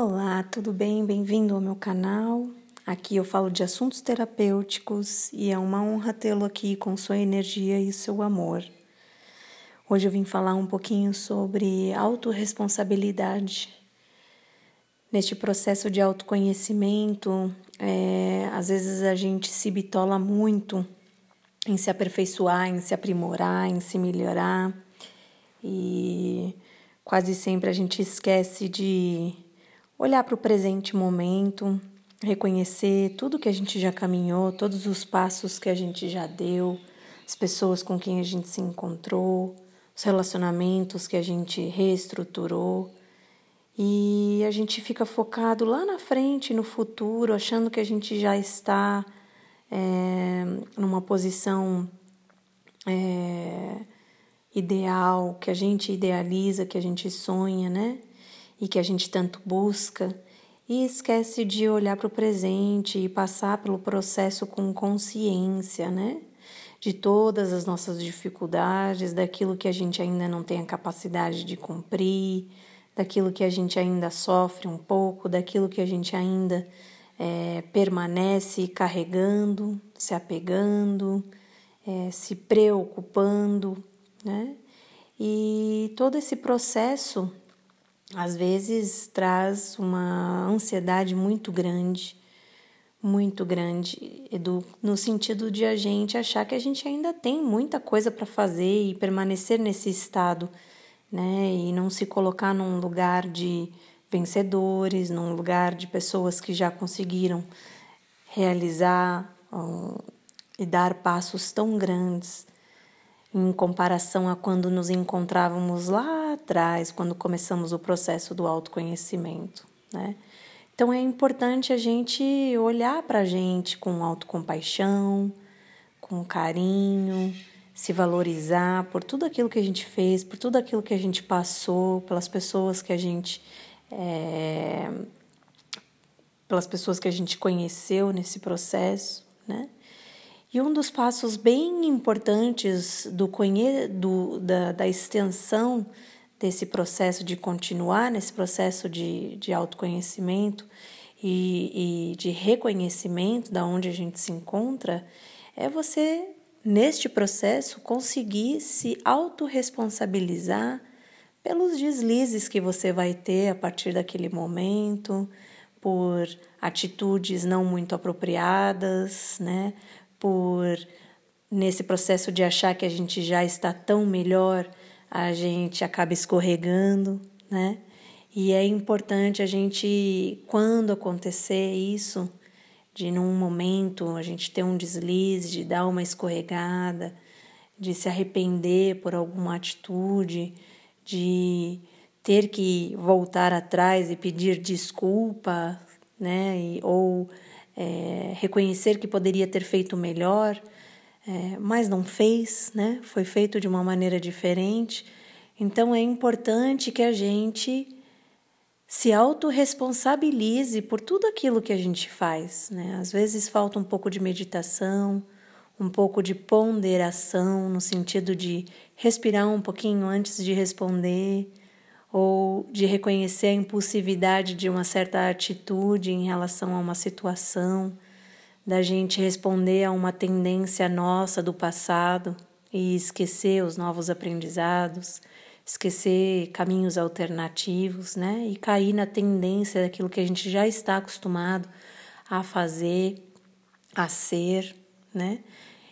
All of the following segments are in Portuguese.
Olá, tudo bem? Bem-vindo ao meu canal. Aqui eu falo de assuntos terapêuticos e é uma honra tê-lo aqui com sua energia e seu amor. Hoje eu vim falar um pouquinho sobre autorresponsabilidade. Neste processo de autoconhecimento, é, às vezes a gente se bitola muito em se aperfeiçoar, em se aprimorar, em se melhorar e quase sempre a gente esquece de olhar para o presente momento, reconhecer tudo que a gente já caminhou, todos os passos que a gente já deu, as pessoas com quem a gente se encontrou, os relacionamentos que a gente reestruturou. E a gente fica focado lá na frente, no futuro, achando que a gente já está é, numa posição é, ideal, que a gente idealiza, que a gente sonha, né? E que a gente tanto busca, e esquece de olhar para o presente e passar pelo processo com consciência, né? De todas as nossas dificuldades, daquilo que a gente ainda não tem a capacidade de cumprir, daquilo que a gente ainda sofre um pouco, daquilo que a gente ainda é, permanece carregando, se apegando, é, se preocupando, né? E todo esse processo às vezes traz uma ansiedade muito grande, muito grande, do, no sentido de a gente achar que a gente ainda tem muita coisa para fazer e permanecer nesse estado, né? E não se colocar num lugar de vencedores, num lugar de pessoas que já conseguiram realizar um, e dar passos tão grandes em comparação a quando nos encontrávamos lá atrás, quando começamos o processo do autoconhecimento, né? Então é importante a gente olhar para a gente com autocompaixão, com carinho, se valorizar por tudo aquilo que a gente fez, por tudo aquilo que a gente passou, pelas pessoas que a gente é, pelas pessoas que a gente conheceu nesse processo, né? E um dos passos bem importantes do, do da, da extensão desse processo de continuar nesse processo de, de autoconhecimento e, e de reconhecimento da onde a gente se encontra é você, neste processo, conseguir se autorresponsabilizar pelos deslizes que você vai ter a partir daquele momento, por atitudes não muito apropriadas, né? Por nesse processo de achar que a gente já está tão melhor, a gente acaba escorregando, né? E é importante a gente, quando acontecer isso, de num momento a gente ter um deslize, de dar uma escorregada, de se arrepender por alguma atitude, de ter que voltar atrás e pedir desculpa, né? E, ou é, reconhecer que poderia ter feito melhor, é, mas não fez, né? Foi feito de uma maneira diferente. Então é importante que a gente se autorresponsabilize por tudo aquilo que a gente faz, né? Às vezes falta um pouco de meditação, um pouco de ponderação, no sentido de respirar um pouquinho antes de responder, ou de reconhecer a impulsividade de uma certa atitude em relação a uma situação, da gente responder a uma tendência nossa do passado e esquecer os novos aprendizados, esquecer caminhos alternativos, né? E cair na tendência daquilo que a gente já está acostumado a fazer, a ser, né?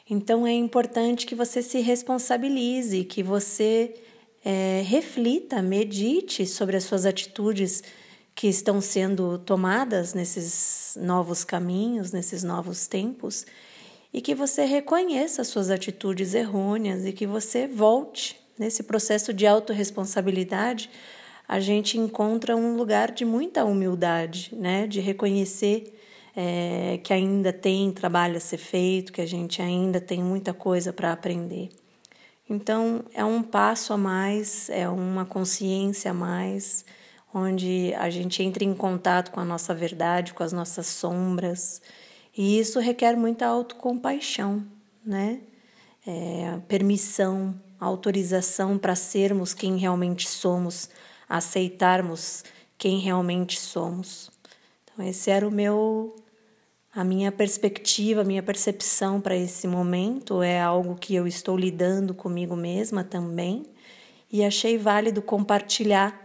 Então é importante que você se responsabilize, que você é, reflita, medite sobre as suas atitudes que estão sendo tomadas nesses novos caminhos, nesses novos tempos, e que você reconheça as suas atitudes errôneas e que você volte nesse processo de autorresponsabilidade. A gente encontra um lugar de muita humildade, né? De reconhecer é, que ainda tem trabalho a ser feito, que a gente ainda tem muita coisa para aprender. Então, é um passo a mais, é uma consciência a mais, onde a gente entra em contato com a nossa verdade, com as nossas sombras, e isso requer muita autocompaixão, né? É, permissão, autorização para sermos quem realmente somos, aceitarmos quem realmente somos. Então esse era o meu a minha perspectiva, a minha percepção para esse momento é algo que eu estou lidando comigo mesma também e achei válido compartilhar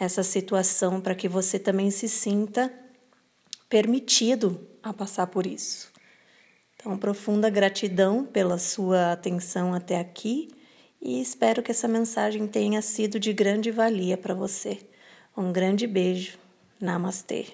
essa situação para que você também se sinta permitido a passar por isso. Então, profunda gratidão pela sua atenção até aqui e espero que essa mensagem tenha sido de grande valia para você. Um grande beijo. Namastê.